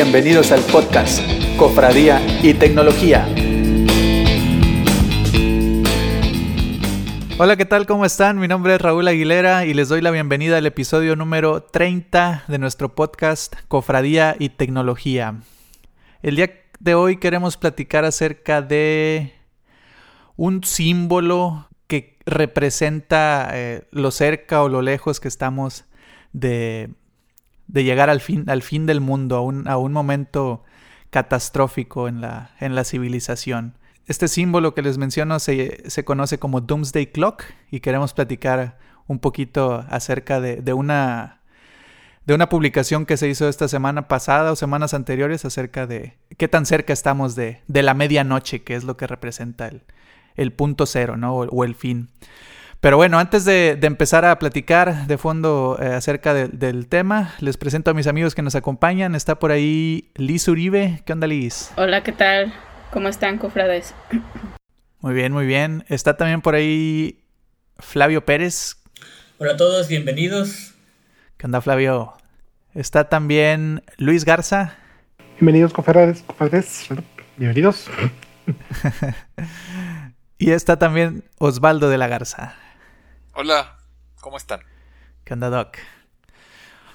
Bienvenidos al podcast Cofradía y Tecnología. Hola, ¿qué tal? ¿Cómo están? Mi nombre es Raúl Aguilera y les doy la bienvenida al episodio número 30 de nuestro podcast Cofradía y Tecnología. El día de hoy queremos platicar acerca de un símbolo que representa eh, lo cerca o lo lejos que estamos de, llegar al fin, al fin del mundo, a un, a un momento catastrófico en la, en la civilización. Este símbolo que les menciono se, conoce como Doomsday Clock y queremos platicar un poquito acerca de, una, de una publicación que se hizo esta semana pasada o semanas anteriores acerca de qué tan cerca estamos de, la medianoche, que es lo que representa el, punto cero ¿no? o, el fin. Pero bueno, antes de, empezar a platicar de fondo eh, acerca del tema, les presento a mis amigos que nos acompañan. Está por ahí Liz Uribe. ¿Qué onda, Liz? Hola, ¿qué tal? ¿Cómo están, cofrades? Muy bien, muy bien. Está también por ahí Flavio Pérez. Hola a todos, bienvenidos. ¿Qué onda, Flavio? Está también Luis Garza. Bienvenidos, cofrades, cofrades. Bienvenidos. y está también Osvaldo de la Garza. Hola, ¿cómo están? ¿Qué onda, Doc?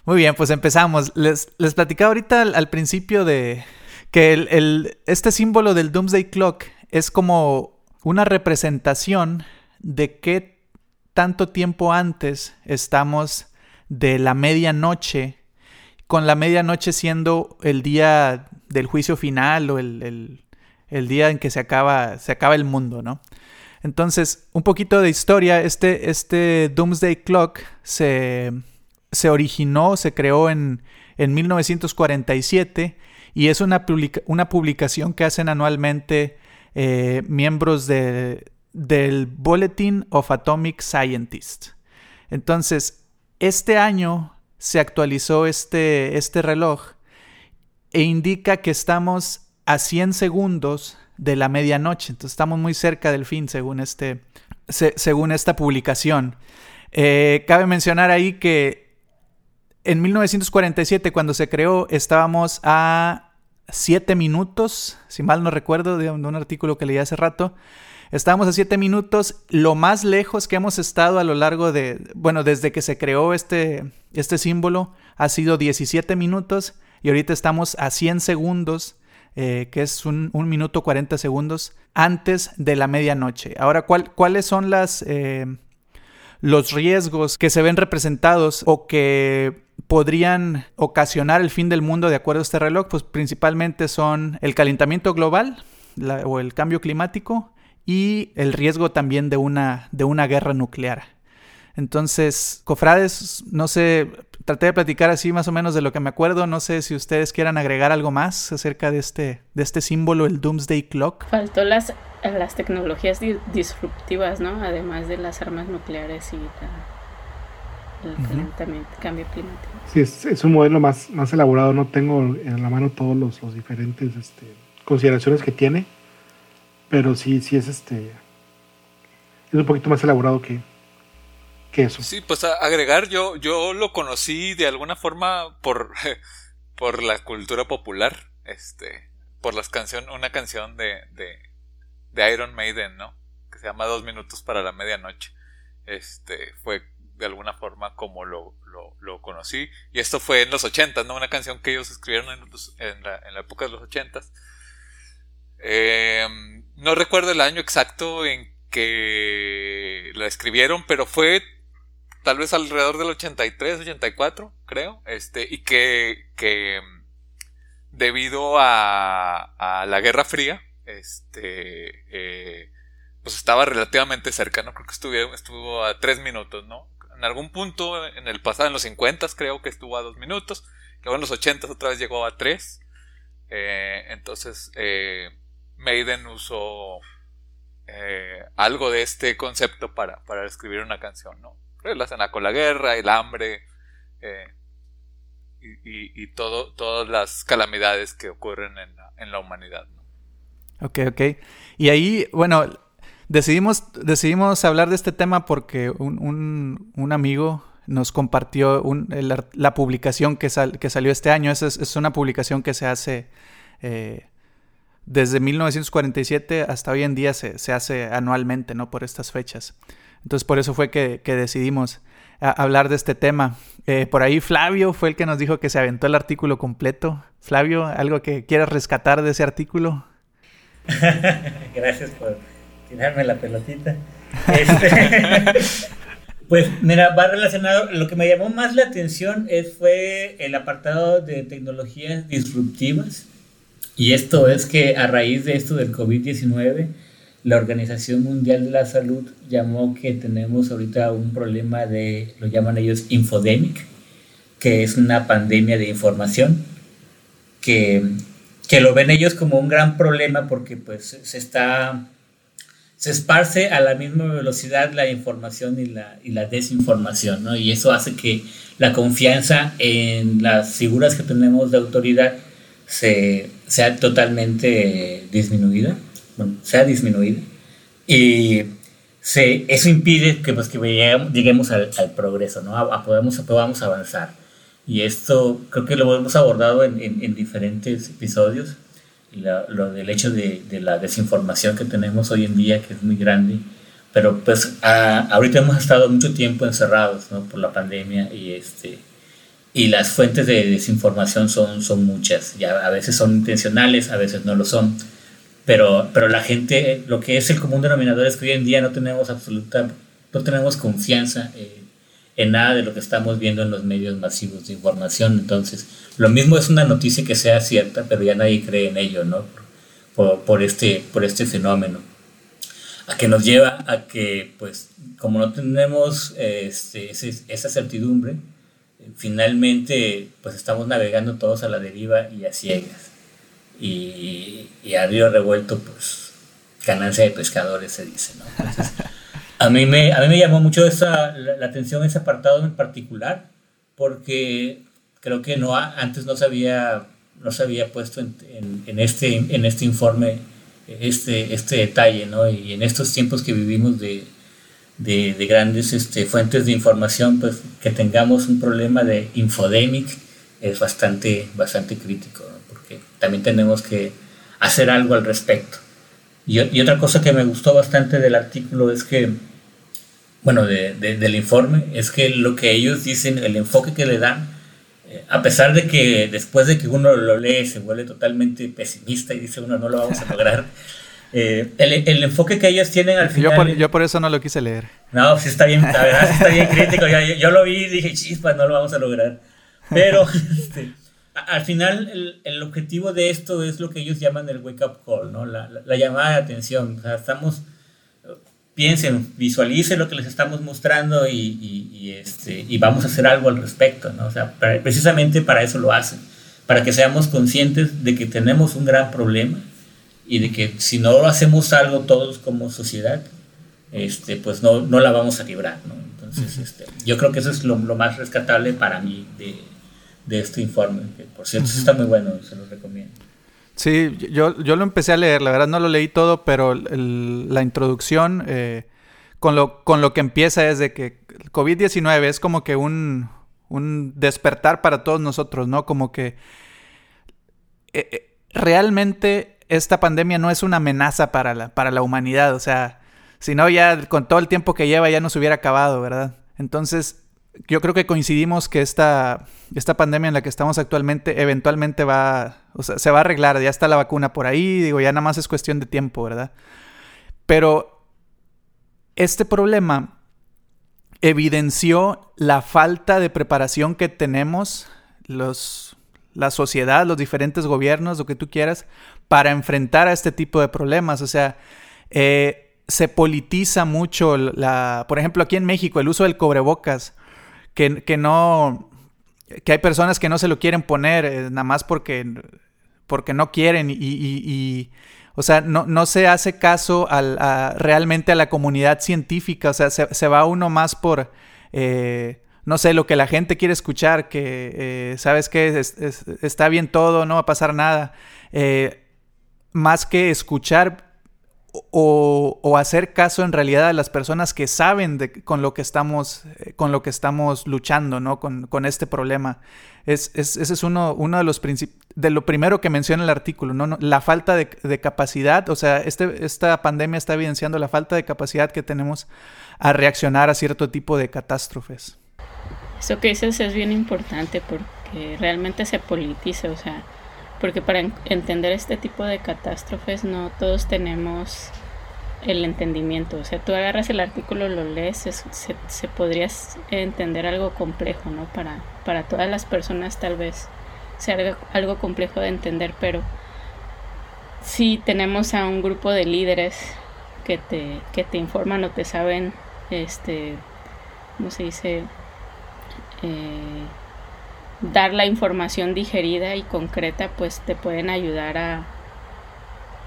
Muy bien, pues empezamos. Les, les platicaba ahorita al principio de, que el, este símbolo del Doomsday Clock es como una representación de qué tanto tiempo antes estamos de la medianoche, con la medianoche siendo el día del juicio final o el, día en que se acaba, se acaba el mundo, ¿no? Entonces, un poquito de historia, este, este Doomsday Clock se, se originó, se creó en, en 1947 y es una, una publicación que hacen anualmente eh, miembros de, del Bulletin of Atomic Scientists. Entonces, este año se actualizó este, este reloj e indica que estamos a 100 segundos de la medianoche. Entonces estamos muy cerca del fin según, este, según esta publicación. Eh, cabe mencionar ahí que en 1947, cuando se creó, estábamos a 7 minutos, si mal no recuerdo, de un, artículo que leí hace rato. Estábamos a 7 minutos, lo más lejos que hemos estado a lo largo de, bueno, desde que se creó este, este símbolo, ha sido 17 minutos y ahorita estamos a 100 segundos, eh, que es un, minuto 40 segundos antes de la medianoche. Ahora, ¿cuáles son eh, los riesgos que se ven representados o que podrían ocasionar el fin del mundo de acuerdo a este reloj, pues principalmente son el calentamiento global o el cambio climático y el riesgo también de una, de una guerra nuclear. Entonces, cofrades, no sé, traté de platicar así más o menos de lo que me acuerdo. No sé si ustedes quieran agregar algo más acerca de este, de este símbolo, el Doomsday Clock. Faltó las las tecnologías disruptivas, ¿no? Además de las armas nucleares y el calentamiento, cambio climático. Sí, es, un modelo más, más elaborado. No tengo en la mano todos los, los diferentes este, consideraciones que tiene, pero sí, sí es este es un poquito más elaborado que, que eso. Sí, pues agregar, yo, yo lo conocí de alguna forma por, por la cultura popular, este, por las canciones, una canción de de Iron Maiden, ¿no? Que se llama Dos Minutos para la Medianoche. Este fue de alguna forma como lo, lo, conocí. Y esto fue en los 80, ¿no? Una canción que ellos escribieron en, la, en la, época de los 80. Eh, no recuerdo el año exacto en que la escribieron, pero fue tal vez alrededor del 83, 84, creo. Este, y que, que debido a, la Guerra Fría, este, eh, pues estaba relativamente cerca, ¿no? Creo que estuvo, estuvo a tres minutos, ¿no? En algún punto en el pasado, en los 50 creo que estuvo a dos minutos, luego en los 80 otra vez llegó a tres, eh, entonces eh, Maiden usó algo de este concepto para, para escribir una canción, ¿no? Relacionada con la guerra, el hambre, y, y, todo, todas las calamidades que ocurren en la, en la humanidad, ¿no? Ok, ok. Y ahí, bueno, decidimos, decidimos hablar de este tema porque un, un, amigo nos compartió la publicación que, que, salió este año. Es, es, una publicación que se hace eh, desde 1947 hasta hoy en día, se, se, hace anualmente, ¿no? Por estas fechas. Entonces por eso fue que, que decidimos hablar de este tema. Eh, por ahí Flavio fue el que nos dijo que se aventó el artículo completo. Flavio, ¿algo que quieras rescatar de ese artículo? Gracias por tirarme la pelotita. Este, pues mira, va relacionado, lo que me llamó más la atención es, fue el apartado de tecnologías disruptivas. Y esto es que a raíz de esto del COVID-19, la Organización Mundial de la Salud llamó que tenemos ahorita un problema de, lo llaman ellos, infodemic, que es una pandemia de información, que, que lo ven ellos como un gran problema porque pues se está, se esparce a la misma velocidad la información y la, y la desinformación, ¿no? Y eso hace que la confianza en las figuras que tenemos de autoridad se, sea totalmente disminuida bueno, sea disminuida. Y se, eso impide que, pues, que lleguemos, al, progreso, ¿no? A, podemos, podamos avanzar. Y esto creo que lo hemos abordado en, en, diferentes episodios, lo del hecho de, de, la desinformación que tenemos hoy en día, que es muy grande. Pero pues ahorita hemos estado mucho tiempo encerrados ¿no? por la pandemia y, este, y las fuentes de desinformación son, son muchas. Ya a veces son intencionales, a veces no lo son pero, pero la gente, lo que es el común denominador es que hoy en día no tenemos absoluta, no tenemos confianza eh, en nada de lo que estamos viendo en los medios masivos de información. Entonces, lo mismo es una noticia que sea cierta, pero ya nadie cree en ello, ¿no? Por, este, por este fenómeno. A que nos lleva a que, pues, como no tenemos este, esa certidumbre, finalmente, pues estamos navegando todos a la deriva y a ciegas y, y a río revuelto, pues ganancia de pescadores se dice, ¿no? a mí me, a mí me llamó mucho esa, la, atención ese apartado en particular, porque creo que no antes no se había, no se puesto en, en, este, en este informe este, este detalle, ¿no? Y en estos tiempos que vivimos de, de, de, grandes este, fuentes de información, pues que tengamos un problema de infodemic es bastante, bastante crítico también tenemos que hacer algo al respecto. Y, otra cosa que me gustó bastante del artículo es que, bueno, del informe, es que lo que ellos dicen, el enfoque que le dan, eh, a pesar de que después de que uno lo lee se vuelve totalmente pesimista y dice uno no lo vamos a lograr, eh, el, enfoque que ellos tienen al final... Yo por, eso no lo quise leer. No, sí está bien, la verdad sí está bien crítico. Yo, yo, lo vi y dije, chispas, no lo vamos a lograr. Pero... Este, al final el, el, objetivo de esto es lo que ellos llaman el wake up call, ¿no? La, la, llamada de atención. O sea, estamos, piensen, visualicen lo que les estamos mostrando y, y, este, y vamos a hacer algo al respecto, ¿no? O sea, precisamente para eso lo hacen, para que seamos conscientes de que tenemos un gran problema y de que si no hacemos algo todos como sociedad, este, pues no, no la vamos a librar, ¿no? Entonces, este, yo creo que eso es lo, lo más rescatable para mí de de este informe, que por cierto está muy bueno, se lo recomiendo. Sí, yo, yo lo empecé a leer, la verdad no lo leí todo, pero la introducción eh, con, lo, con lo que empieza es de que el COVID-19 es como que un, un, despertar para todos nosotros, ¿no? Como que eh, eh, realmente esta pandemia no es una amenaza para la, para la humanidad, o sea, si no ya con todo el tiempo que lleva ya nos hubiera acabado, ¿verdad? Entonces, yo creo que coincidimos que esta, esta pandemia en la que estamos actualmente eventualmente va, o sea, se va a arreglar, ya está la vacuna por ahí, digo, ya nada más es cuestión de tiempo, ¿verdad? Pero este problema evidenció la falta de preparación que tenemos los, la sociedad, los diferentes gobiernos, lo que tú quieras, para enfrentar a este tipo de problemas. O sea, eh, se politiza mucho la, por ejemplo, aquí en México, el uso del cobrebocas que, no, que hay personas que no se lo quieren poner eh, nada más porque, porque no quieren y, o sea, no, no, se hace caso al, realmente a la comunidad científica, o sea, se, va uno más por, eh, no sé, lo que la gente quiere escuchar, que, eh, ¿sabes qué? está bien todo, no va a pasar nada, más que escuchar o, hacer caso en realidad a las personas que saben de, con lo que estamos, eh, con lo que estamos luchando, ¿no? Con, este problema. Es, ese es uno, uno de los de lo primero que menciona el artículo, ¿no? La falta de, capacidad, o sea, este, esta pandemia está evidenciando la falta de capacidad que tenemos a reaccionar a cierto tipo de catástrofes. Eso que dices es bien importante porque realmente se politiza, o sea, porque para entender este tipo de catástrofes no todos tenemos el entendimiento. O sea, tú agarras el artículo, lo lees, se, se, podría entender algo complejo, ¿no? Para, para todas las personas tal vez sea algo, complejo de entender, pero si tenemos a un grupo de líderes que te, que te informan o te saben, este, ¿cómo se dice? Eh, dar la información digerida y concreta, pues te pueden ayudar a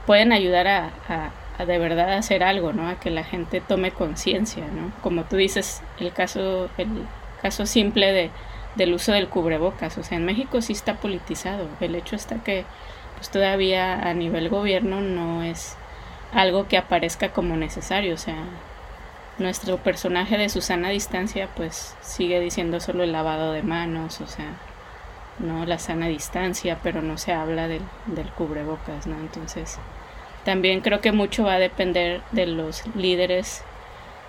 pueden ayudar a, de verdad hacer algo, ¿no? A que la gente tome conciencia, ¿no? Como tú dices, el caso el caso simple de del uso del cubrebocas, o sea, en México sí está politizado. El hecho está que pues todavía a nivel gobierno no es algo que aparezca como necesario, o sea, nuestro personaje de Susana Distancia pues sigue diciendo solo el lavado de manos, o sea, no la sana distancia, pero no se habla del, del cubrebocas, ¿no? Entonces, también creo que mucho va a depender de los líderes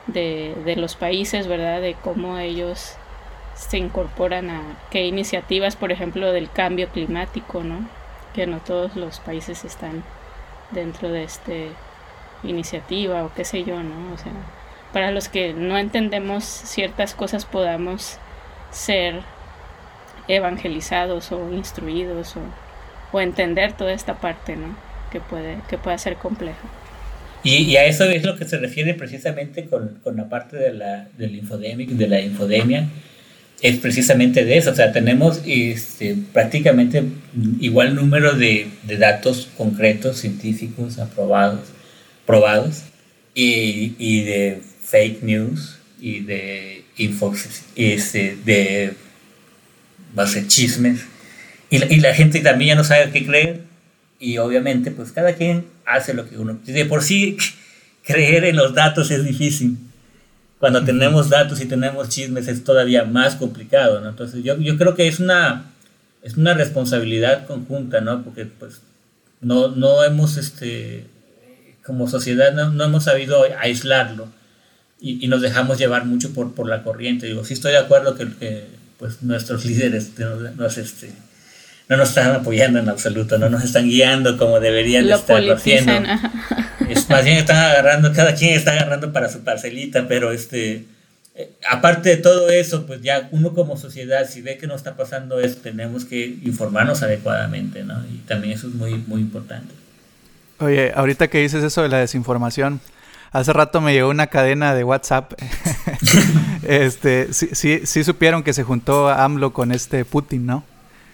de, de los países, ¿verdad? De cómo ellos se incorporan a qué iniciativas, por ejemplo, del cambio climático, ¿no? Que no todos los países están dentro de esta iniciativa o qué sé yo, ¿no? O sea, para los que no entendemos ciertas cosas podamos ser evangelizados o instruidos o, entender toda esta parte, ¿no? Que puede, que puede ser compleja. Y, a eso es lo que se refiere precisamente con, con la parte de la, del infodemic, de la infodemia, es precisamente de eso, o sea, tenemos este, prácticamente igual número de, de datos concretos, científicos, aprobados, probados, y, y de fake news y de info, este, de va a ser chismes. Y la, y la gente también ya no sabe qué creer. Y obviamente, pues cada quien hace lo que uno. De por sí, creer en los datos es difícil. Cuando tenemos datos y tenemos chismes es todavía más complicado, ¿no? Entonces yo, yo creo que es una, es una responsabilidad conjunta, ¿no? Porque pues no, no hemos, este, como sociedad, no, no hemos sabido aislarlo y, y, nos dejamos llevar mucho por, por la corriente. Digo, sí estoy de acuerdo que, que pues nuestros líderes nos, este, no nos están apoyando en absoluto, no nos están guiando como deberían estar haciendo. Es, más bien están agarrando, cada quien está agarrando para su parcelita, pero este eh, aparte de todo eso, pues ya uno como sociedad, si ve que no está pasando eso, tenemos que informarnos adecuadamente, ¿no? Y también eso es muy, muy importante. Oye, ahorita que dices eso de la desinformación, Hace rato me llegó una cadena de WhatsApp. este, sí, sí, sí supieron que se juntó AMLO con este Putin, ¿no?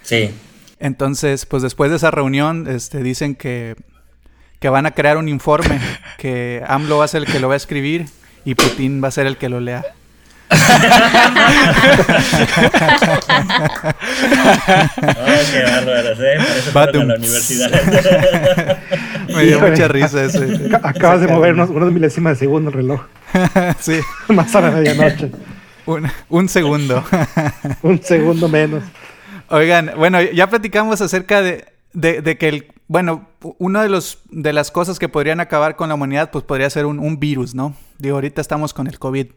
Sí. Entonces, pues después de esa reunión, este, dicen que, que van a crear un informe, que AMLO va a ser el que lo va a escribir y Putin va a ser el que lo lea. Qué bárbaro, ¿eh? Para la universidad. Me dio mucha risa eso. Acabas de mover unos, unos milésimas de segundo el reloj. sí. Más a la medianoche. Un, un segundo. un segundo menos. Oigan, bueno, ya platicamos acerca de, de, de, que el, bueno, una de los de las cosas que podrían acabar con la humanidad, pues podría ser un, un virus, ¿no? Digo, ahorita estamos con el COVID.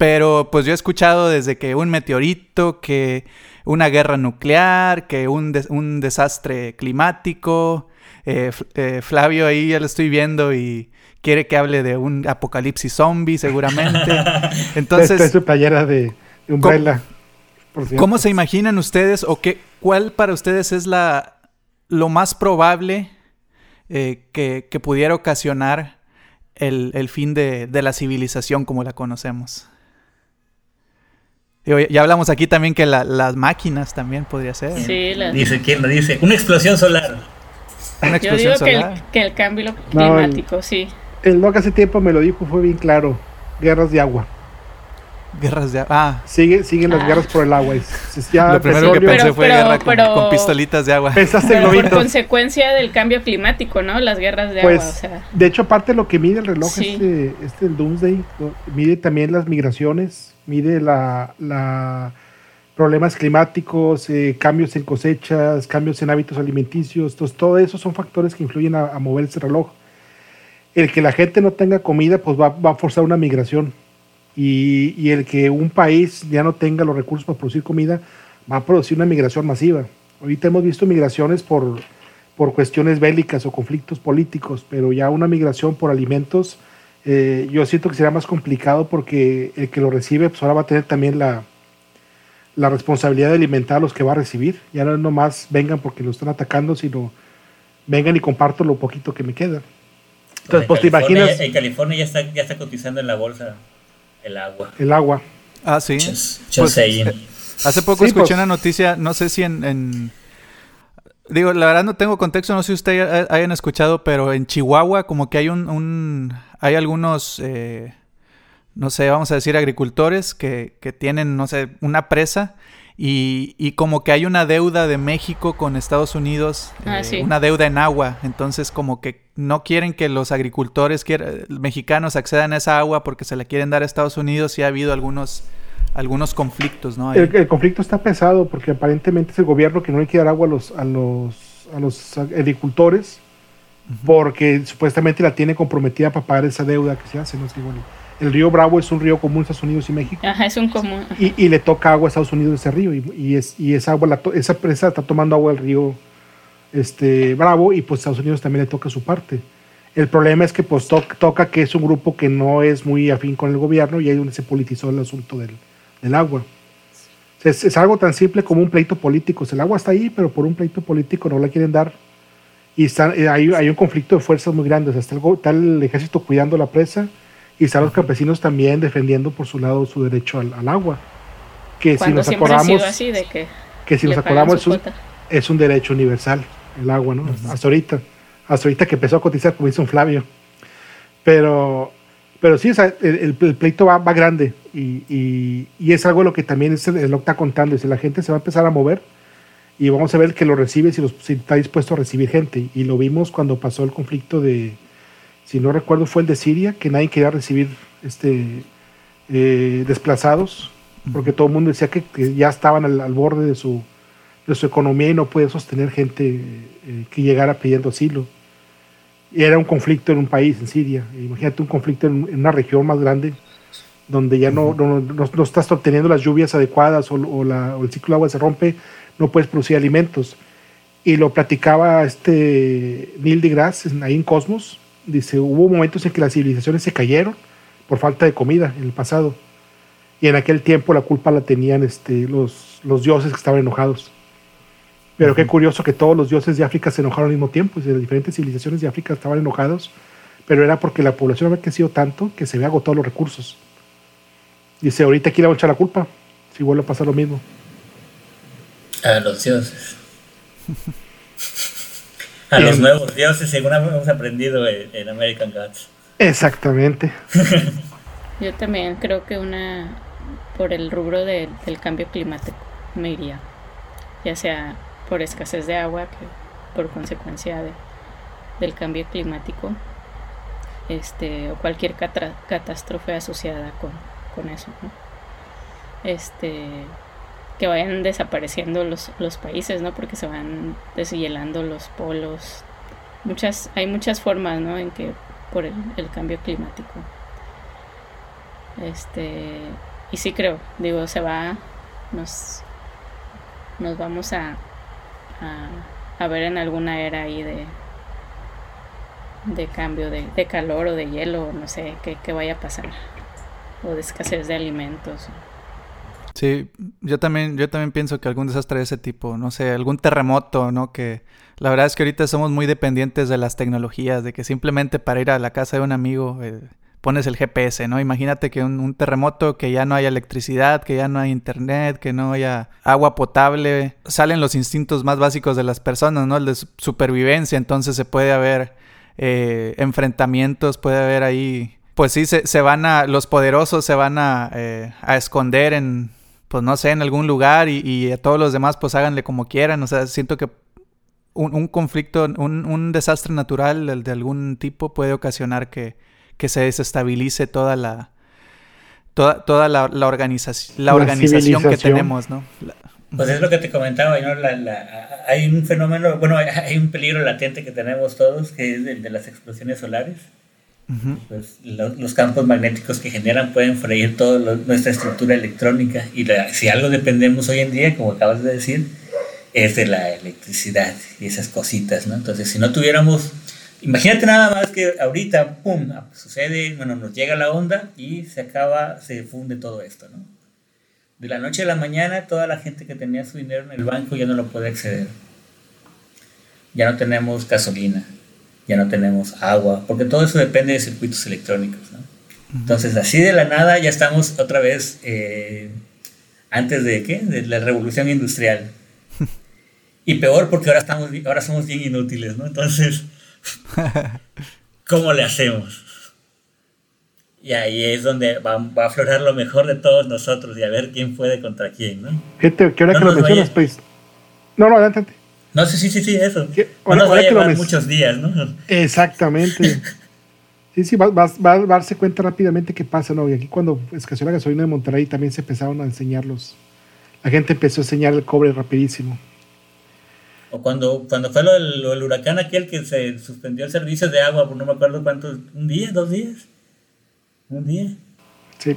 Pero pues yo he escuchado desde que un meteorito, que una guerra nuclear, que un, un desastre climático. Eh, eh, Flavio ahí ya lo estoy viendo y quiere que hable de un apocalipsis zombie seguramente. Entonces... Esta es su playera de, Umbrella. ¿Cómo, ¿Cómo se imaginan ustedes o qué, cuál para ustedes es la, lo más probable eh, que, que, pudiera ocasionar el, el fin de, de la civilización como la conocemos? Ya hablamos aquí también que las máquinas también podría ser. Sí, Dice, ¿quién lo dice? Una explosión solar. Una explosión Yo digo Que, el, cambio climático, sí. El que hace tiempo me lo dijo, fue bien claro. Guerras de agua. Guerras de agua. Ah. Sigue, siguen las Ah. guerras por el agua. Ya Lo primero que pensé Pero- fue pero- guerra con, pero- con pistolitas de agua. Pensaste por consecuencia del cambio climático, ¿no? Las guerras de Pues, agua, o sea. de hecho, aparte de lo que mide el reloj, Sí. este, este el Doomsday, mide también las migraciones, mide la, la problemas climáticos, eh, cambios en cosechas, cambios en hábitos alimenticios. Entonces, todo eso son factores que influyen a, a mover ese reloj. El que la gente no tenga comida, pues va, va a forzar una migración. Y, y el que un país ya no tenga los recursos para producir comida, va a producir una migración masiva. Ahorita hemos visto migraciones por, por cuestiones bélicas o conflictos políticos, pero ya una migración por alimentos, eh, yo siento que será más complicado porque el que lo recibe, pues ahora va a tener también la, la responsabilidad de alimentar a los que va a recibir. Ya no nomás vengan porque lo están atacando, sino vengan y comparto lo poquito que me queda. Entonces, en pues te California- imaginas En California ya está, ya está cotizando en la bolsa el agua. el agua. Ah, sí. Just, just Pues, eh, Hace poco Sí, escuché pues. una noticia, no sé si en, en- Digo, la verdad no tengo contexto, no sé si ustedes hayan escuchado, pero en Chihuahua como que hay un... un- hay algunos, eh, no sé, vamos a decir agricultores que, que tienen, no sé, una presa y, y como que hay una deuda de México con Estados Unidos, Ah, eh, sí. una deuda en agua, entonces como que no quieren que los agricultores quier- mexicanos accedan a esa agua porque se la quieren dar a Estados Unidos y ha habido algunos algunos conflictos, ¿no? El, el conflicto está pesado porque aparentemente es el gobierno que no le quiere dar agua a los, a los, a los agricultores porque supuestamente la tiene comprometida para pagar esa deuda que se hace. ¿no? Sí, bueno, el río Bravo es un río común en Estados Unidos y México Ajá, es un común. y, y le toca agua a Estados Unidos ese río y, y es, y esa agua, la to- esa presa está tomando agua del río este, Bravo y pues Estados Unidos también le toca su parte. El problema es que pues to- toca que es un grupo que no es muy afín con el gobierno y ahí es donde se politizó el asunto del, del agua. Es, es algo tan simple como un pleito político. El agua está ahí, pero por un pleito político no la quieren dar. Y está- eh, hay, hay un conflicto de fuerzas muy grande. O sea, está, el, está el ejército cuidando la presa y están los campesinos también defendiendo por su lado su derecho al, al agua. Que si nos acordamos, así de que que si nos acordamos es un, es un derecho universal, el agua, ¿no? Hasta ahorita. Hasta ahorita que empezó a cotizar, como dice un Flavio. Pero, pero sí, el, el- pleito va, va grande y, y- y es algo lo que también es el, el está contando. Dice, la gente se va a empezar a mover y vamos a ver que lo recibe si, los- si está dispuesto a recibir gente. Y lo vimos cuando pasó el conflicto de, si no recuerdo, fue el de Siria, que nadie quería recibir este, eh, desplazados, porque todo el mundo decía que, que ya estaban al, al borde de su, de su economía y no puede sostener gente eh, que llegara pidiendo asilo. Era un conflicto en un país, en Siria. Imagínate un conflicto en, una región más grande, donde ya no, no, no- no estás obteniendo las lluvias adecuadas o, el ciclo de agua se rompe, no puedes producir alimentos. Y lo platicaba este Neil deGrasse ahí en Cosmos. Dice, hubo momentos en que las civilizaciones se cayeron por falta de comida en el pasado. Y en aquel tiempo la culpa la tenían este, los, los dioses que estaban enojados. Pero qué curioso que todos los dioses de África se enojaron al mismo tiempo. y las diferentes civilizaciones de África estaban enojados, pero era porque la población había crecido tanto que se había agotado los recursos. Dice, ahorita aquí le voy a echar la culpa, si vuelve a pasar lo mismo. A los dioses. A los nuevos dioses, según hemos aprendido en, en American Gods. Exactamente. Yo también creo que una por el rubro de- del cambio climático me iría, ya sea por escasez de agua, que por consecuencia de- del cambio climático, este o cualquier catástrofe asociada con, con eso. Este que vayan desapareciendo los, los países, ¿no? Porque se van deshielando los polos. Muchas, hay muchas formas, ¿no? En que por el, el cambio climático. Este, y sí creo, digo, se va, nos, nos vamos a, a, ver en alguna era ahí de, de cambio de, de calor o de hielo, no sé qué, qué vaya a pasar, o de escasez de alimentos. Sí, yo también, yo también pienso que algún desastre de ese tipo, no sé, algún terremoto, ¿no? Que la verdad es que ahorita somos muy dependientes de las tecnologías, de que simplemente para ir a la casa de un amigo eh, pones el GPS, ¿no? Imagínate que un, terremoto, que ya no haya electricidad, que ya no hay internet, que no haya agua potable, salen los instintos más básicos de las personas, ¿no? El de su- supervivencia, entonces se puede haber eh, enfrentamientos, puede haber ahí pues sí, se, van a, los poderosos se van a, eh, a esconder en, pues no sé, en algún lugar y, a todos los demás pues háganle como quieran. O sea, siento que un, conflicto, un, un, desastre natural de algún tipo puede ocasionar que, que se desestabilice toda la, toda, toda la, la, organización, la, la organización que tenemos, ¿no? La, pues es lo que te comentaba, ¿no? La, la, hay un fenómeno, bueno, hay un peligro latente que tenemos todos, que es el de las explosiones solares. Uh -huh. pues, lo, los campos magnéticos que generan pueden freír toda nuestra estructura electrónica y la, si algo dependemos hoy en día, como acabas de decir, es de la electricidad y esas cositas, ¿no? Entonces, si no tuviéramos, imagínate nada más que ahorita, pum, sucede, bueno, nos llega la onda y se acaba, se funde todo esto, ¿no? De la noche a la mañana, toda la gente que tenía su dinero en el banco ya no lo puede acceder. Ya no tenemos gasolina, ya no tenemos agua, porque todo eso depende de circuitos electrónicos. ¿no? Entonces, así de la nada, ya estamos otra vez eh, antes de qué? De la revolución industrial. Y peor porque ahora, estamos, ahora somos bien inútiles, ¿no? Entonces, ¿cómo le hacemos? Y ahí es donde va, va, a aflorar lo mejor de todos nosotros y a ver quién puede contra quién, ¿no? Fíjate, que ahora no que lo mencionas, pues. No, no, adelante. No, sí, sí, sí, sí, eso. ¿Qué? No nos va a llevar muchos días, ¿no? Exactamente. sí, sí, va, va, va, a darse cuenta rápidamente qué pasa, ¿no? Y aquí cuando escaseó la gasolina de Monterrey también se empezaron a enseñarlos. La gente empezó a enseñar el cobre rapidísimo. O cuando, cuando fue lo del, lo del huracán aquel que se suspendió el servicio de agua, por no me acuerdo cuántos, un día, dos días. Un día. Sí.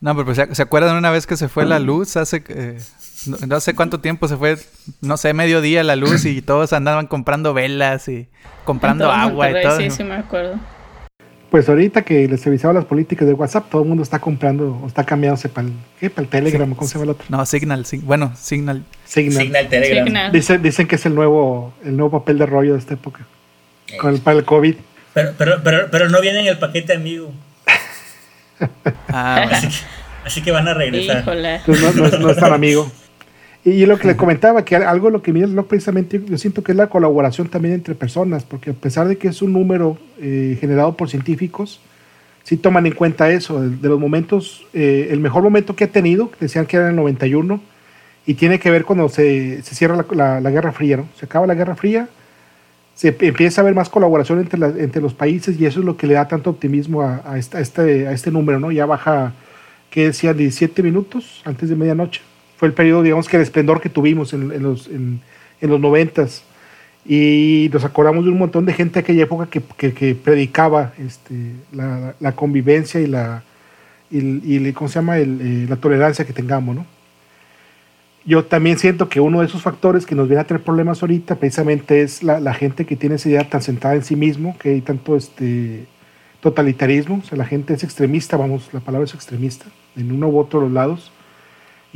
No, pero pues, ¿se acuerdan una vez que se fue la luz hace... Eh, no, no, sé cuánto tiempo se fue, no sé, medio día la luz y todos andaban comprando velas y comprando agua y todo. Sí, sí, me acuerdo. Pues ahorita que les revisaba las políticas de WhatsApp, todo el mundo está comprando o está cambiándose para el, ¿qué? Para el Telegram, ¿cómo se llama el otro? No, Signal, sí, bueno, Signal. Signal. Signal Telegram. Signal. Dicen, dicen que es el nuevo, el nuevo papel de rollo de esta época. Con el, para el COVID. Pero, pero, pero, pero no viene en el paquete amigo. Ah, así, que, así, que, van a regresar. Híjole. Entonces no, no, no es tan amigo. Y lo que le comentaba, que algo lo que mira el precisamente, yo siento que es la colaboración también entre personas, porque a pesar de que es un número eh, generado por científicos, sí toman en cuenta eso, de, de los momentos, eh, el mejor momento que ha tenido, decían que era en el 91, y tiene que ver cuando se, se cierra la, la, la, Guerra Fría, ¿no? Se acaba la Guerra Fría, se empieza a haber más colaboración entre, la, entre los países y eso es lo que le da tanto optimismo a, a, esta, a este, a este número, ¿no? Ya baja, que decía, 17 minutos antes de medianoche fue el periodo, digamos que el esplendor que tuvimos en, en los, en, en, noventas. Y nos acordamos de un montón de gente de aquella época que, predicaba este, la, convivencia y la, y, y, ¿cómo se llama? Eh, la tolerancia que tengamos, ¿no? Yo también siento que uno de esos factores que nos viene a tener problemas ahorita precisamente es la, la gente que tiene esa idea tan sentada en sí mismo, que hay tanto este, totalitarismo, o sea, la gente es extremista, vamos, la palabra es extremista, en uno u otro de los lados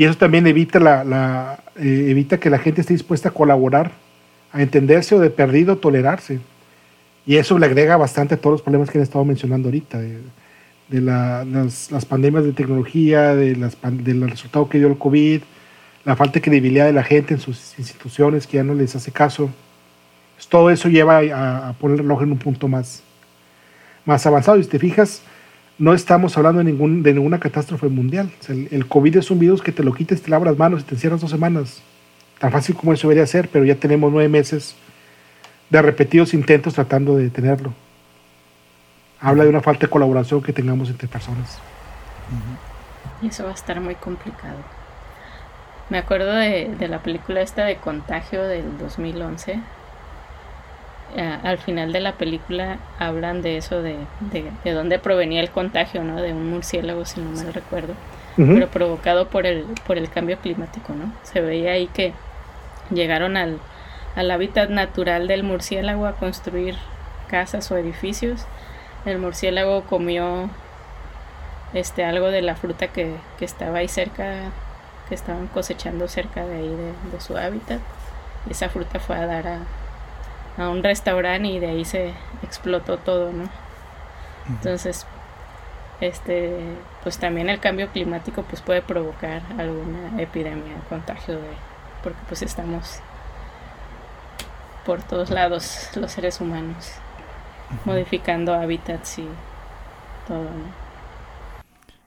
y eso también evita, la, la eh, evita que la gente esté dispuesta a colaborar, a entenderse o de perdido tolerarse. Y eso le agrega bastante a todos los problemas que han estado mencionando ahorita, de, de la, las, las, pandemias de tecnología, de las, del resultado que dio el COVID, la falta de credibilidad de la gente en sus instituciones que ya no les hace caso. Pues todo eso lleva a, a poner el reloj en un punto más, más avanzado. Y si te fijas, no estamos hablando de, ningún, de ninguna catástrofe mundial. O sea, el, el, COVID es un virus que te lo quites, te lavas las manos y te encierras dos semanas. Tan fácil como eso debería ser, pero ya tenemos nueve meses de repetidos intentos tratando de detenerlo. Habla de una falta de colaboración que tengamos entre personas. Y eso va a estar muy complicado. Me acuerdo de, de la película esta de Contagio del 2011 al final de la película hablan de eso, de, de, de, dónde provenía el contagio, ¿no? De un murciélago, si no mal recuerdo, uh -huh. pero provocado por el, por el cambio climático, ¿no? Se veía ahí que llegaron al, al hábitat natural del murciélago a construir casas o edificios. El murciélago comió este algo de la fruta que, que estaba ahí cerca, que estaban cosechando cerca de ahí de, de su hábitat. Y esa fruta fue a dar a, a un restaurante y de ahí se explotó todo, ¿no? Entonces, este, pues también el cambio climático pues puede provocar alguna epidemia, contagio de, porque pues estamos por todos lados los seres humanos modificando hábitats y todo, ¿no?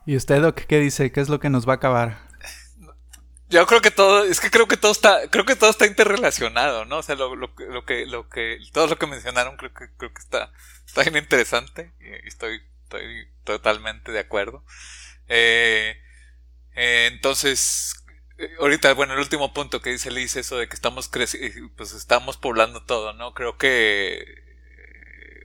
¿Y usted, Doc, qué dice? ¿Qué es lo que nos va a acabar? Yo creo que todo, es que creo que todo está, creo que todo está interrelacionado, ¿no? O sea, lo, lo, lo que, lo que, todo lo que mencionaron creo que, creo que está, está bien interesante y estoy, estoy totalmente de acuerdo. Eh, eh, entonces, eh, ahorita, bueno, el último punto que dice Liz, eso de que estamos creciendo, pues estamos poblando todo, ¿no? Creo que eh,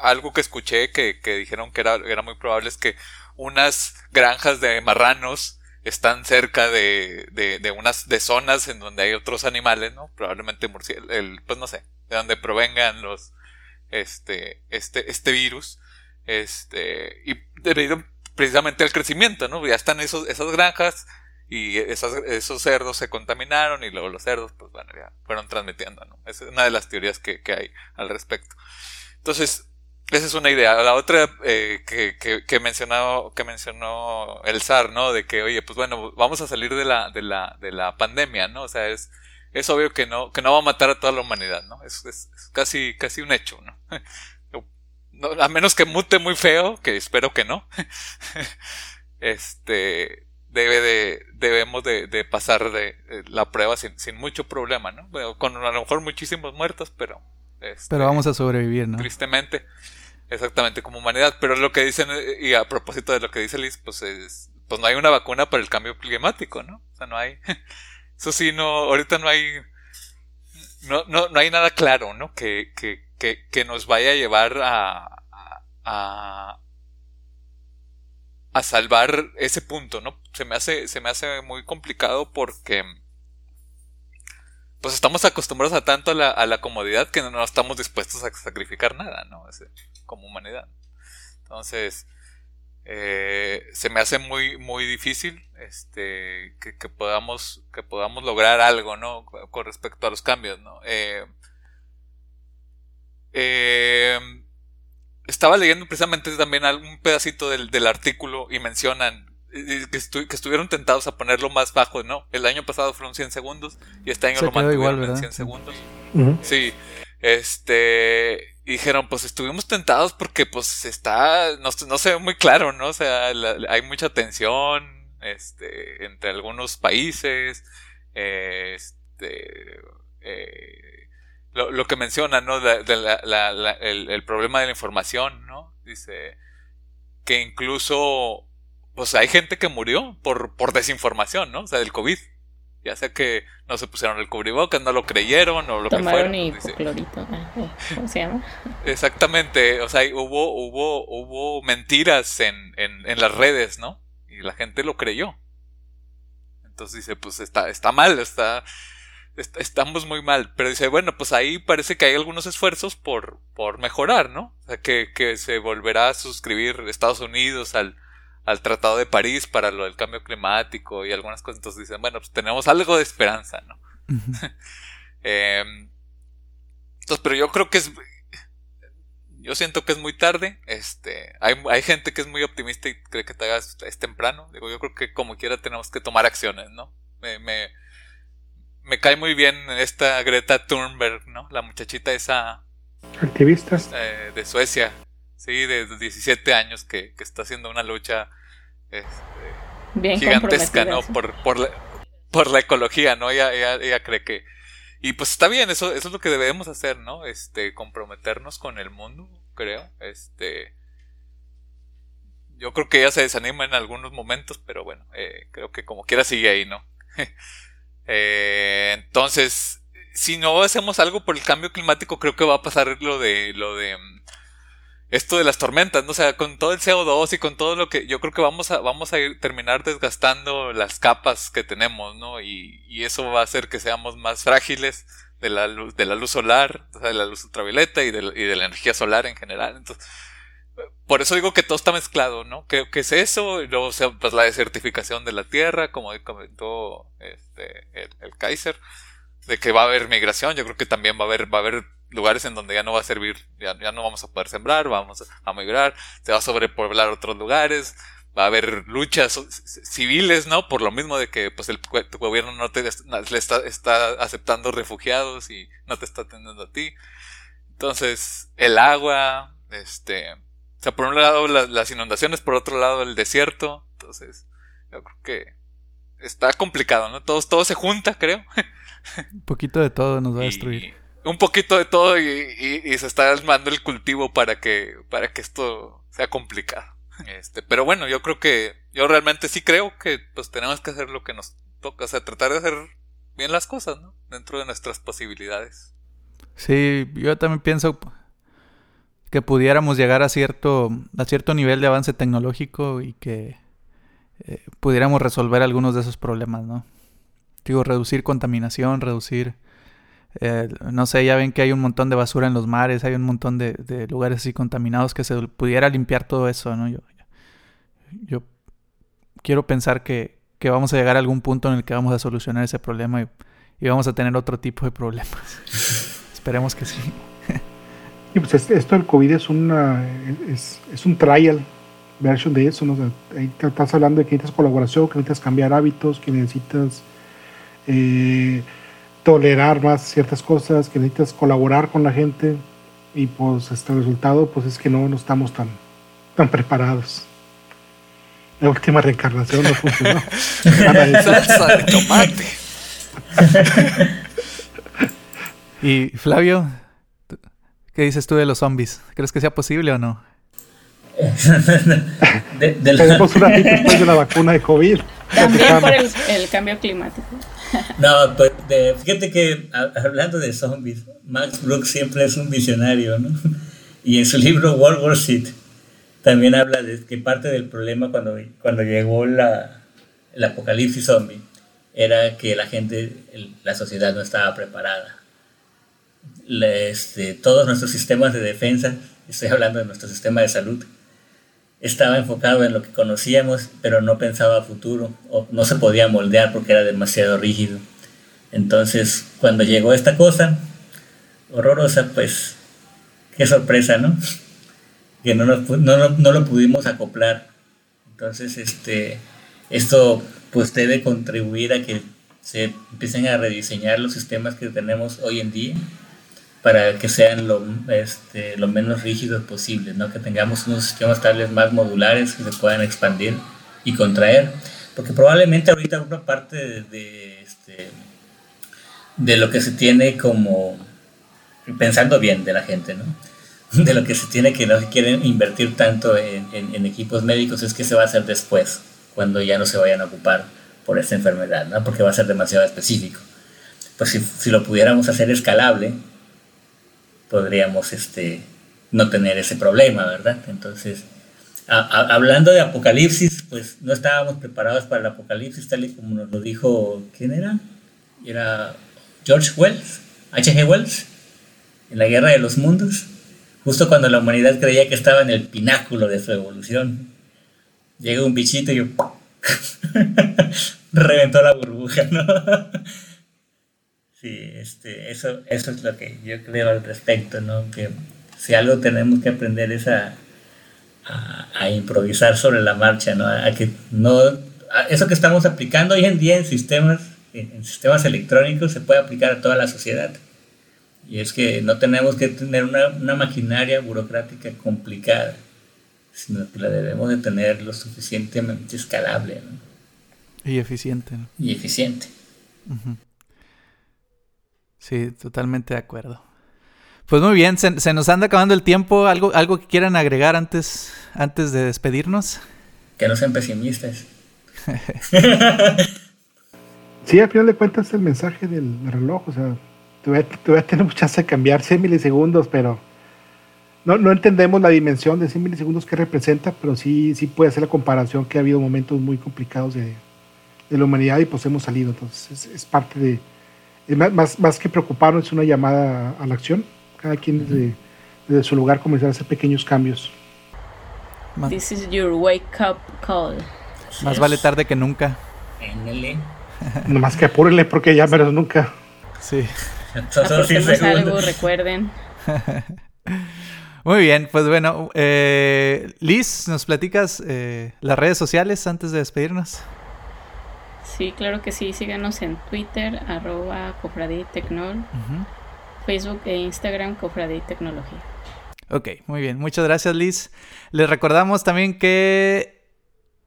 algo que escuché que, que dijeron que era, era muy probable es que unas granjas de marranos están cerca de, de, de unas de zonas en donde hay otros animales, ¿no? Probablemente el, pues no sé, de donde provengan los este este este virus, este y debido precisamente al crecimiento, ¿no? Ya están esos esas granjas y esos, esos cerdos se contaminaron y luego los cerdos, pues bueno, ya fueron transmitiendo, ¿no? Es una de las teorías que, que hay al respecto. Entonces, esa es una idea. La otra eh, que, que, que, mencionó, que mencionó el zar, ¿no? De que, oye, pues bueno, vamos a salir de la, de la, de la pandemia, ¿no? O sea, es, es obvio que no, que no va a matar a toda la humanidad, ¿no? Es, es, es casi, casi un hecho, ¿no? ¿no? A menos que mute muy feo, que espero que no. este, debe de, debemos de, de pasar de, de, la prueba sin, sin mucho problema, ¿no? Bueno, con a lo mejor muchísimos muertos, pero, este, pero vamos a sobrevivir, ¿no? Tristemente. Exactamente, como humanidad. Pero lo que dicen, y a propósito de lo que dice Liz, pues es, pues no hay una vacuna para el cambio climático, ¿no? O sea, no hay, eso sí, no, ahorita no hay, no, no, no hay nada claro, ¿no? Que, que, que, que nos vaya a llevar a, a, a salvar ese punto, ¿no? Se me hace, se me hace muy complicado porque, pues estamos acostumbrados a tanto a la, comodidad que no estamos dispuestos a sacrificar nada, ¿no? Ese, como humanidad. Entonces, eh, se me hace muy, muy difícil este, que, podamos, que podamos lograr algo, ¿no? Con respecto a los cambios, ¿no? Eh, eh, estaba leyendo precisamente también un pedacito del artículo y mencionan que, estu que, estuvieron tentados a ponerlo más bajo, ¿no? El año pasado fueron 100 segundos y este año Se lo mantuvieron igual, en 100 segundos. Uh -huh. Sí, este, y dijeron, pues estuvimos tentados porque pues está, no, no se ve muy claro, ¿no? O sea, la, hay mucha tensión, este, entre algunos países, eh, este, eh, lo, lo, que menciona, ¿no? De, de la, la, el, el, problema de la información, ¿no? Dice que incluso, pues hay gente que murió por, por desinformación, ¿no? O sea, del COVID. Ya sea que no se pusieron el cubrebocas, no lo creyeron o lo Tomaron que fuera. hipoclorito, ¿cómo se llama? Exactamente, o sea, hubo, hubo, hubo mentiras en, en, en, las redes, ¿no? Y la gente lo creyó. Entonces dice, pues está, está mal, está, está, estamos muy mal. Pero dice, bueno, pues ahí parece que hay algunos esfuerzos por, por mejorar, ¿no? O sea, que, que se volverá a suscribir Estados Unidos al, al Tratado de París para lo del cambio climático y algunas cosas. Entonces dicen, bueno, pues tenemos algo de esperanza, ¿no? Uh -huh. eh, entonces, pero yo creo que es. Yo siento que es muy tarde. Este, hay, hay gente que es muy optimista y cree que te hagas, es temprano. Digo, yo creo que como quiera tenemos que tomar acciones, ¿no? Me, me, me cae muy bien esta Greta Thunberg, ¿no? La muchachita esa. Activistas. Eh, de Suecia sí, de 17 años que, que está haciendo una lucha este, Bien gigantesca, ¿no? Por, por, la, por la ecología, ¿no? Ella, ella, ella, cree que... Y pues está bien, eso, eso es lo que debemos hacer, ¿no? Este, comprometernos con el mundo, creo. Este... Yo creo que ella se desanima en algunos momentos, pero bueno, eh, creo que como quiera sigue ahí, ¿no? eh, entonces, si no hacemos algo por el cambio climático, creo que va a pasar lo de, lo de, esto de las tormentas, ¿no? O sea, con todo el CO2 y con todo lo que yo creo que vamos a vamos a ir, terminar desgastando las capas que tenemos, ¿no? Y, y, eso va a hacer que seamos más frágiles de la luz de la luz solar, o sea, de la luz ultravioleta y de, la energía solar en general. Entonces, por eso digo que todo está mezclado, ¿no? ¿Qué, qué es eso? O sea, pues la desertificación de la tierra, como comentó este el Kaiser, de que va a haber migración, yo creo que también va a haber va a haber lugares en donde ya no va a servir, ya, ya no vamos a poder sembrar, vamos a migrar, se va a sobrepoblar otros lugares, va a haber luchas civiles, ¿no? Por lo mismo de que pues el tu gobierno no te le está, está aceptando refugiados y no te está atendiendo a ti. Entonces, el agua, este, O sea, por un lado las inundaciones, por otro lado el desierto. Entonces, yo creo que está complicado, ¿no? Todo, todo se junta, creo. Un poquito de todo nos va a destruir. Un poquito de todo y, se está armando el cultivo para que, para que esto sea complicado. Este, pero bueno, yo creo que, yo realmente sí creo que pues tenemos que hacer lo que nos toca, o sea, tratar de hacer bien las cosas, ¿no? Dentro de nuestras posibilidades. Sí, yo también pienso que pudiéramos llegar a cierto, a cierto nivel de avance tecnológico y que eh, pudiéramos resolver algunos de esos problemas, ¿no? Digo, reducir contaminación, reducir... Eh, no sé, ya ven que hay un montón de basura en los mares, hay un montón de, lugares así contaminados que se pudiera limpiar todo eso, ¿no? Yo, yo quiero pensar que, que vamos a llegar a algún punto en el que vamos a solucionar ese problema y, y vamos a tener otro tipo de problemas. Esperemos que sí. y pues esto del COVID es, una, es, es un trial version de eso, ¿no? ahí te estás hablando de que necesitas colaboración, que necesitas cambiar hábitos, que necesitas eh, tolerar más ciertas cosas, que necesitas colaborar con la gente y pues este resultado pues es que no, no estamos tan, tan preparados. La última reencarnación no funcionó. Salsa de tomate. y Flavio, ¿qué dices tú de los zombies? ¿Crees que sea posible o no? de, Tenemos una después de la vacuna de COVID. También por el, cambio climático. No, pues fíjate que hablando de zombies, Max Brooks siempre es un visionario, ¿no? Y en su libro World War Z también habla de que parte del problema cuando, cuando llegó la, el apocalipsis zombie era que la gente, la sociedad no estaba preparada. Este, todos nuestros sistemas de defensa, estoy hablando de nuestro sistema de salud, estaba enfocado en lo que conocíamos, pero no pensaba futuro, o no se podía moldear porque era demasiado rígido. Entonces, cuando llegó esta cosa horrorosa, pues, qué sorpresa, ¿no? Que no, no, lo pudimos acoplar. Entonces, este, esto pues debe contribuir a que se empiecen a rediseñar los sistemas que tenemos hoy en día para que sean lo, este, lo menos rígidos posible, ¿no? que tengamos unos sistemas estables más modulares que se puedan expandir y contraer, porque probablemente ahorita una parte de, este, de lo que se tiene como, pensando bien de la gente, ¿no? de lo que se tiene que no quieren invertir tanto en, en, equipos médicos es que se va a hacer después, cuando ya no se vayan a ocupar por esta enfermedad, ¿no? porque va a ser demasiado específico. Pues si, si lo pudiéramos hacer escalable, podríamos este, no tener ese problema, ¿verdad? Entonces, hablando de apocalipsis, pues no estábamos preparados para el apocalipsis, tal y como nos lo dijo, ¿quién era? Era George Wells, H.G. Wells, en la Guerra de los Mundos, justo cuando la humanidad creía que estaba en el pináculo de su evolución. Llega un bichito y reventó la burbuja, ¿no? Sí, este, eso, eso es lo que yo creo al respecto, ¿no? Que si algo tenemos que aprender es a, a, improvisar sobre la marcha, ¿no? A que no, eso que estamos aplicando hoy en día en sistemas, en sistemas electrónicos se puede aplicar a toda la sociedad. Y es que no tenemos que tener una, una maquinaria burocrática complicada, sino que la debemos de tener lo suficientemente escalable, ¿no? Y eficiente. ¿no? Y eficiente. Sí, totalmente de acuerdo. Pues muy bien, se, nos anda acabando el tiempo. ¿Algo, algo que quieran agregar antes, antes de despedirnos? Que no sean pesimistas. sí, al final de cuentas el mensaje del reloj, o sea, todavía, todavía tenemos chance de cambiar 100 milisegundos, pero no, no entendemos la dimensión de 100 milisegundos que representa, pero sí, sí puede ser la comparación que ha habido momentos muy complicados de, de la humanidad y pues hemos salido. Entonces es parte de más, más que preocuparnos, es una llamada a la acción. Cada quien desde, desde su lugar comenzar a hacer pequeños cambios. This is your wake up call. Más vale tarde que nunca. Nomás que apúrenle porque ya menos nunca. Sí. algo, recuerden. Muy bien, pues bueno, eh, Liz, ¿nos platicas eh, las redes sociales antes de despedirnos? Sí, claro que sí. Síganos en Twitter, arroba Tecnol, Facebook e Instagram Cofradía Tecnología. Ok, muy bien. Muchas gracias, Liz. Les recordamos también que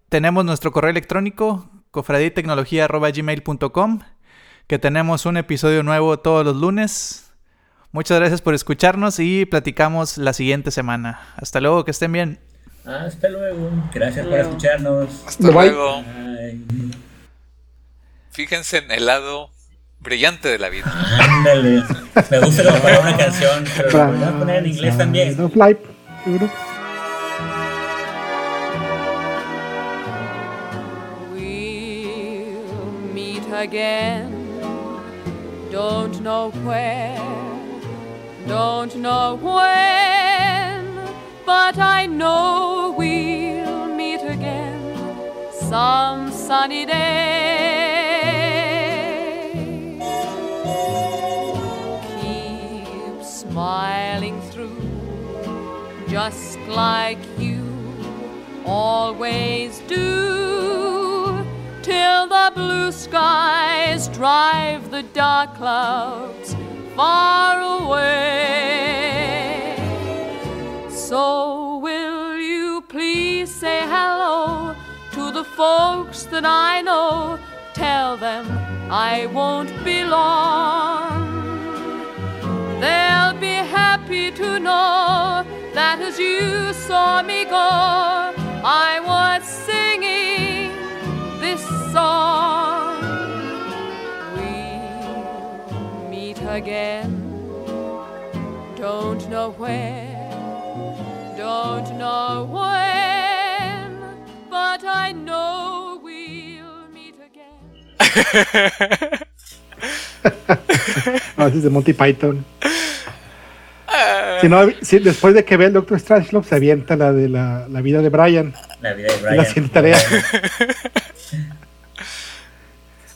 tenemos nuestro correo electrónico, cofraditecnología.gmail.com, que tenemos un episodio nuevo todos los lunes. Muchas gracias por escucharnos y platicamos la siguiente semana. Hasta luego, que estén bien. Hasta luego. Gracias por escucharnos. Hasta luego. Fíjense en el lado brillante de la vida. Ándale. Me gusta como para una canción, pero lo voy a poner en inglés también. Of life, seguro. We'll meet again. Don't know where, don't know when, but I know we'll meet again some sunny day. Smiling through, just like you always do, till the blue skies drive the dark clouds far away. So, will you please say hello to the folks that I know? Tell them I won't be long. They'll be happy to know that as you saw me go, I was singing this song. We'll meet again. Don't know where, don't know when, but I know we'll meet again. A veces de Monty Python. Si no, si después de que ve el Doctor Strangelove, se avienta la de la, la vida de Brian. La vida de La Brian. siguiente tarea.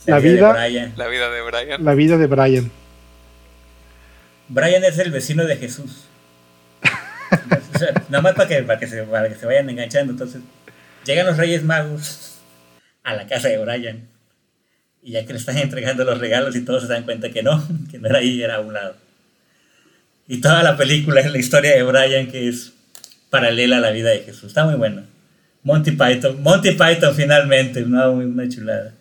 La, La vida, vida- de Brian. La vida de Brian. La vida de Brian. Brian es el vecino de Jesús. O sea, nada más para que, para, que se, para que se vayan enganchando. Entonces, llegan los Reyes Magos a la casa de Brian. Y ya que le están entregando los regalos y todos se dan cuenta que no, que no era ahí, era a un lado. Y toda la película es la historia de Brian que es paralela a la vida de Jesús. Está muy bueno. Monty Python, Monty Python finalmente, una, una chulada.